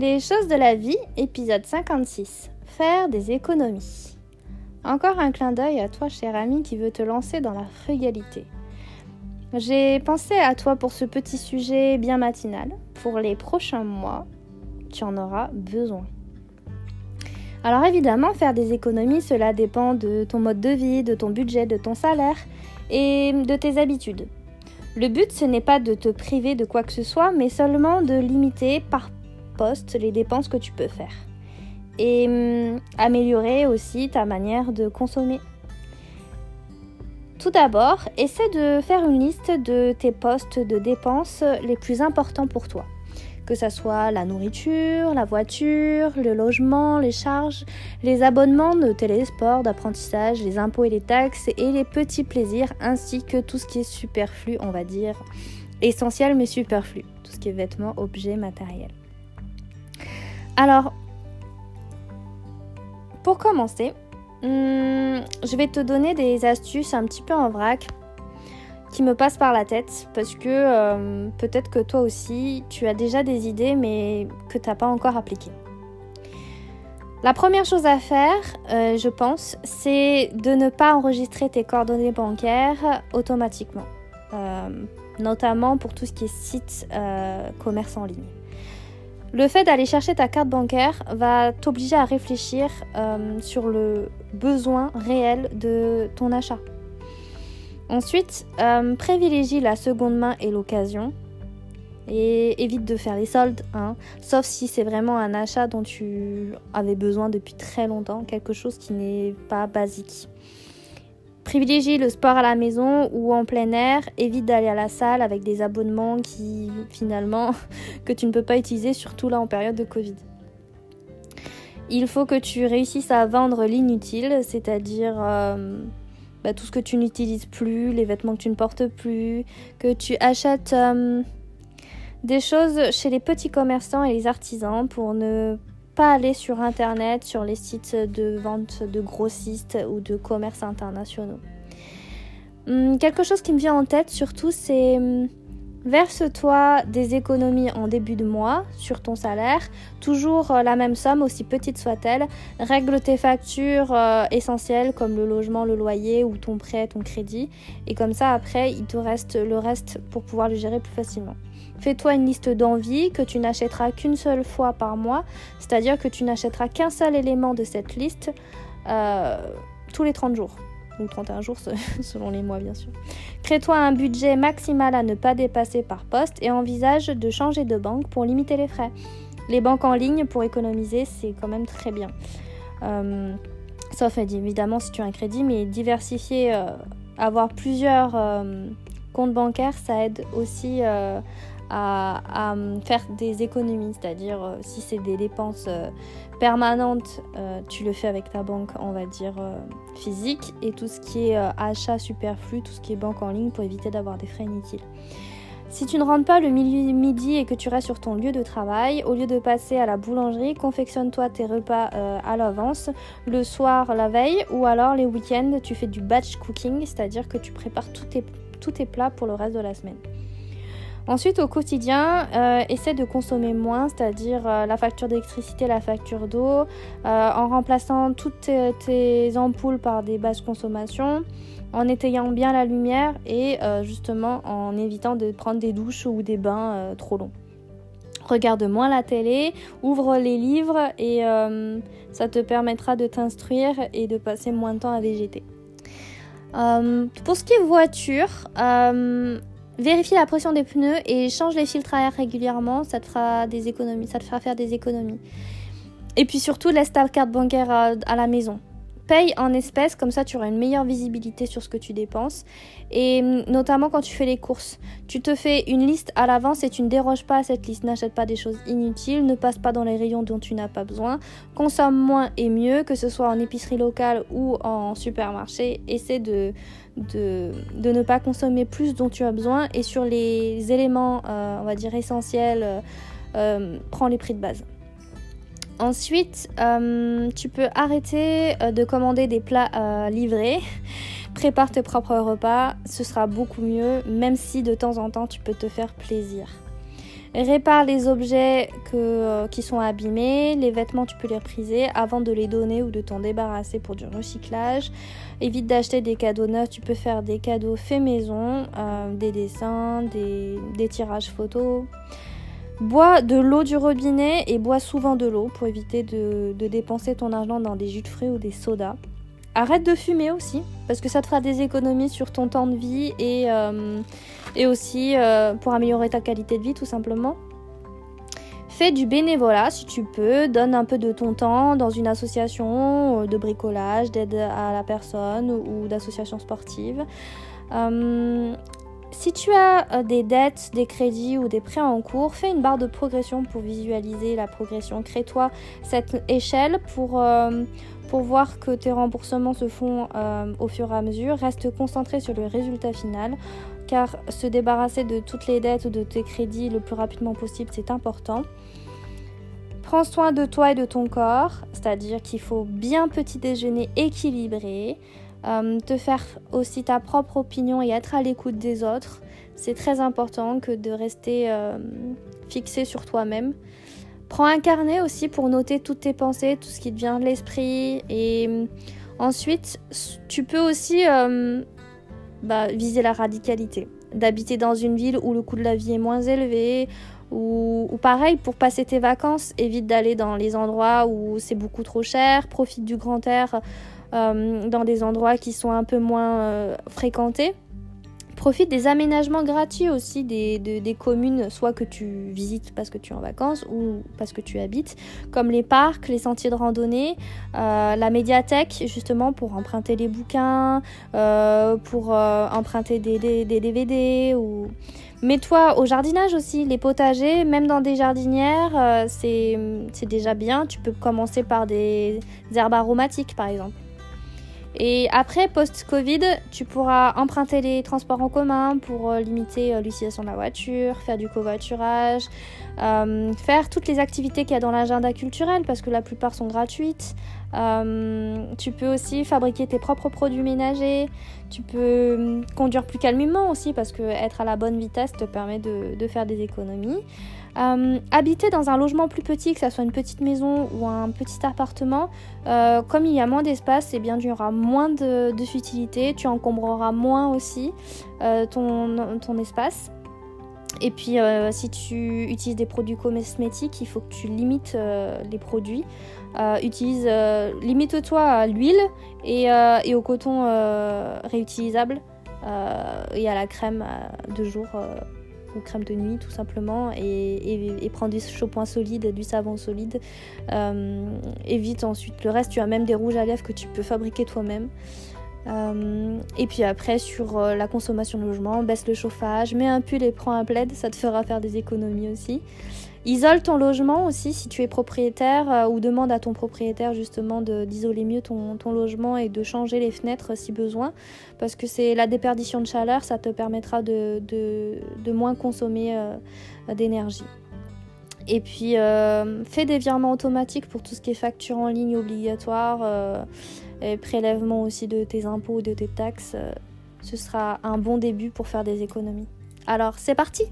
Les choses de la vie, épisode 56. Faire des économies. Encore un clin d'œil à toi, cher ami, qui veut te lancer dans la frugalité. J'ai pensé à toi pour ce petit sujet bien matinal. Pour les prochains mois, tu en auras besoin. Alors évidemment, faire des économies, cela dépend de ton mode de vie, de ton budget, de ton salaire et de tes habitudes. Le but, ce n'est pas de te priver de quoi que ce soit, mais seulement de limiter par les dépenses que tu peux faire. Et hum, améliorer aussi ta manière de consommer. Tout d'abord, essaie de faire une liste de tes postes de dépenses les plus importants pour toi que ce soit la nourriture, la voiture, le logement, les charges, les abonnements de télésport, d'apprentissage, les impôts et les taxes et les petits plaisirs, ainsi que tout ce qui est superflu, on va dire essentiel mais superflu, tout ce qui est vêtements, objets, matériels. Alors, pour commencer, hmm, je vais te donner des astuces un petit peu en vrac qui me passe par la tête parce que euh, peut-être que toi aussi tu as déjà des idées mais que tu n'as pas encore appliquées. La première chose à faire, euh, je pense, c'est de ne pas enregistrer tes coordonnées bancaires automatiquement, euh, notamment pour tout ce qui est site commerce en ligne. Le fait d'aller chercher ta carte bancaire va t'obliger à réfléchir sur le besoin réel de ton achat. Ensuite, euh, privilégie la seconde main et l'occasion. Et évite de faire les soldes, hein. sauf si c'est vraiment un achat dont tu avais besoin depuis très longtemps, quelque chose qui n'est pas basique. Privilégie le sport à la maison ou en plein air. Évite d'aller à la salle avec des abonnements qui finalement que tu ne peux pas utiliser, surtout là en période de Covid. Il faut que tu réussisses à vendre l'inutile, c'est-à-dire euh, bah, tout ce que tu n'utilises plus, les vêtements que tu ne portes plus, que tu achètes euh, des choses chez les petits commerçants et les artisans pour ne pas aller sur internet, sur les sites de vente de grossistes ou de commerce internationaux. Hum, quelque chose qui me vient en tête surtout, c'est hum, Verse-toi des économies en début de mois sur ton salaire, toujours euh, la même somme, aussi petite soit-elle. Règle tes factures euh, essentielles comme le logement, le loyer ou ton prêt, ton crédit. Et comme ça, après, il te reste le reste pour pouvoir le gérer plus facilement. Fais-toi une liste d'envie que tu n'achèteras qu'une seule fois par mois, c'est-à-dire que tu n'achèteras qu'un seul élément de cette liste euh, tous les 30 jours ou 31 jours selon les mois bien sûr. Crée-toi un budget maximal à ne pas dépasser par poste et envisage de changer de banque pour limiter les frais. Les banques en ligne pour économiser, c'est quand même très bien. Euh, sauf évidemment si tu as un crédit, mais diversifier, euh, avoir plusieurs euh, comptes bancaires, ça aide aussi à, faire des économies, c'est-à-dire euh, si c'est des dépenses euh, permanentes, euh, tu le fais avec ta banque, on va dire physique, et tout ce qui est achat superflu, tout ce qui est banque en ligne pour éviter d'avoir des frais inutiles. Si tu ne rentres pas le midi et que tu restes sur ton lieu de travail, au lieu de passer à la boulangerie, confectionne-toi tes repas à l'avance, le soir, la veille, ou alors les week-ends, tu fais du batch cooking, c'est-à-dire que tu prépares tous tes, tous tes plats pour le reste de la semaine. Ensuite, au quotidien, euh, essaie de consommer moins, c'est-à-dire euh, la facture d'électricité, la facture d'eau, euh, en remplaçant toutes tes, ampoules par des basses consommations, en étayant bien la lumière et justement en évitant de prendre des douches ou des bains trop longs. Regarde moins la télé, ouvre les livres et ça te permettra de t'instruire et de passer moins de temps à végéter. pour ce qui est voiture, Vérifie la pression des pneus et change les filtres à air régulièrement, ça te fera des économies, ça te fera faire des économies. Et puis surtout, laisse ta carte bancaire à la maison paye en espèces, comme ça tu auras une meilleure visibilité sur ce que tu dépenses. Et hum, notamment quand tu fais les courses, tu te fais une liste à l'avance et tu ne déroges pas à cette liste. N'achète pas des choses inutiles, ne passe pas dans les rayons dont tu n'as pas besoin. Consomme moins et mieux, que ce soit en épicerie locale ou en supermarché. Essaie de, de, ne pas consommer plus dont tu as besoin. Et sur les éléments, euh, on va dire, essentiels, euh, euh, prends les prix de base. Ensuite, euh, tu peux arrêter euh, de commander des plats euh, livrés. Prépare tes propres repas, ce sera beaucoup mieux, même si de temps en temps tu peux te faire plaisir. Répare les objets qui sont abîmés, les vêtements tu peux les repriser avant de les donner ou de t'en débarrasser pour du recyclage. Évite d'acheter des cadeaux neufs, tu peux faire des cadeaux faits maison, des dessins, des, des tirages photos. Bois de l'eau du robinet et bois souvent de l'eau pour éviter de, dépenser ton argent dans des jus de fruits ou des sodas. Arrête de fumer aussi, parce que ça te fera des économies sur ton temps de vie et, euh, aussi euh, pour améliorer ta qualité de vie tout simplement. Fais du bénévolat si tu peux, donne un peu de ton temps dans une association de bricolage, d'aide à la personne ou d'association sportive. Euh, si tu as euh, des dettes, des crédits ou des prêts en cours, fais une barre de progression pour visualiser la progression. Crée-toi cette échelle pour, euh, voir que tes remboursements se font euh, au fur et à mesure. Reste concentré sur le résultat final car se débarrasser de toutes les dettes ou de tes crédits le plus rapidement possible, c'est important. Prends soin de toi et de ton corps, c'est-à-dire qu'il faut bien petit déjeuner équilibré. Euh, te faire aussi ta propre opinion et être à l'écoute des autres. C'est très important que de rester euh, fixé sur toi-même. Prends un carnet aussi pour noter toutes tes pensées, tout ce qui te vient de l'esprit. Et euh, ensuite, tu peux aussi bah, viser la radicalité. D'habiter dans une ville où le coût de la vie est moins élevé, ou, pareil, pour passer tes vacances, évite d'aller dans les endroits où c'est beaucoup trop cher, profite du grand air euh, dans des endroits qui sont un peu moins euh, fréquentés. Profite des aménagements gratuits aussi des, des, communes, soit que tu visites parce que tu es en vacances ou parce que tu habites, comme les parcs, les sentiers de randonnée, euh, la médiathèque justement pour emprunter les bouquins, pour emprunter des, des, des DVD ou Mets-toi au jardinage aussi, les potagers, même dans des jardinières, c'est déjà bien. Tu peux commencer par des herbes aromatiques par exemple. Et après, post-Covid, tu pourras emprunter les transports en commun pour euh, limiter euh, l'utilisation de la voiture, faire du covoiturage, euh, faire toutes les activités qu'il y a dans l'agenda culturel parce que la plupart sont gratuites. Tu peux aussi fabriquer tes propres produits ménagers. Tu peux conduire plus calmement aussi parce que être à la bonne vitesse te permet de faire des économies. Euh, habiter dans un logement plus petit, que ce soit une petite maison ou un petit appartement, euh, comme il y a moins d'espace, eh bien, tu auras moins de, futilité, tu encombreras moins aussi euh, ton, espace. Et puis, si tu utilises des produits cosmétiques, il faut que tu limites les produits. utilise, limite-toi à l'huile et, au coton réutilisable et à la crème de jour ou crème de nuit tout simplement et, et, prends du shampoing solide, du savon solide. Euh, évite ensuite le reste, tu as même des rouges à lèvres que tu peux fabriquer toi-même. Euh, et puis après sur euh, la consommation de logement, baisse le chauffage, mets un pull et prends un plaid, ça te fera faire des économies aussi. Isole ton logement aussi si tu es propriétaire euh, ou demande à ton propriétaire justement d'isoler mieux ton, logement et de changer les fenêtres si besoin parce que c'est la déperdition de chaleur, ça te permettra de, moins consommer d'énergie. Et puis fais des virements automatiques pour tout ce qui est facture en ligne obligatoire, et prélèvement aussi de tes impôts de tes taxes. ce sera un bon début pour faire des économies. Alors c'est parti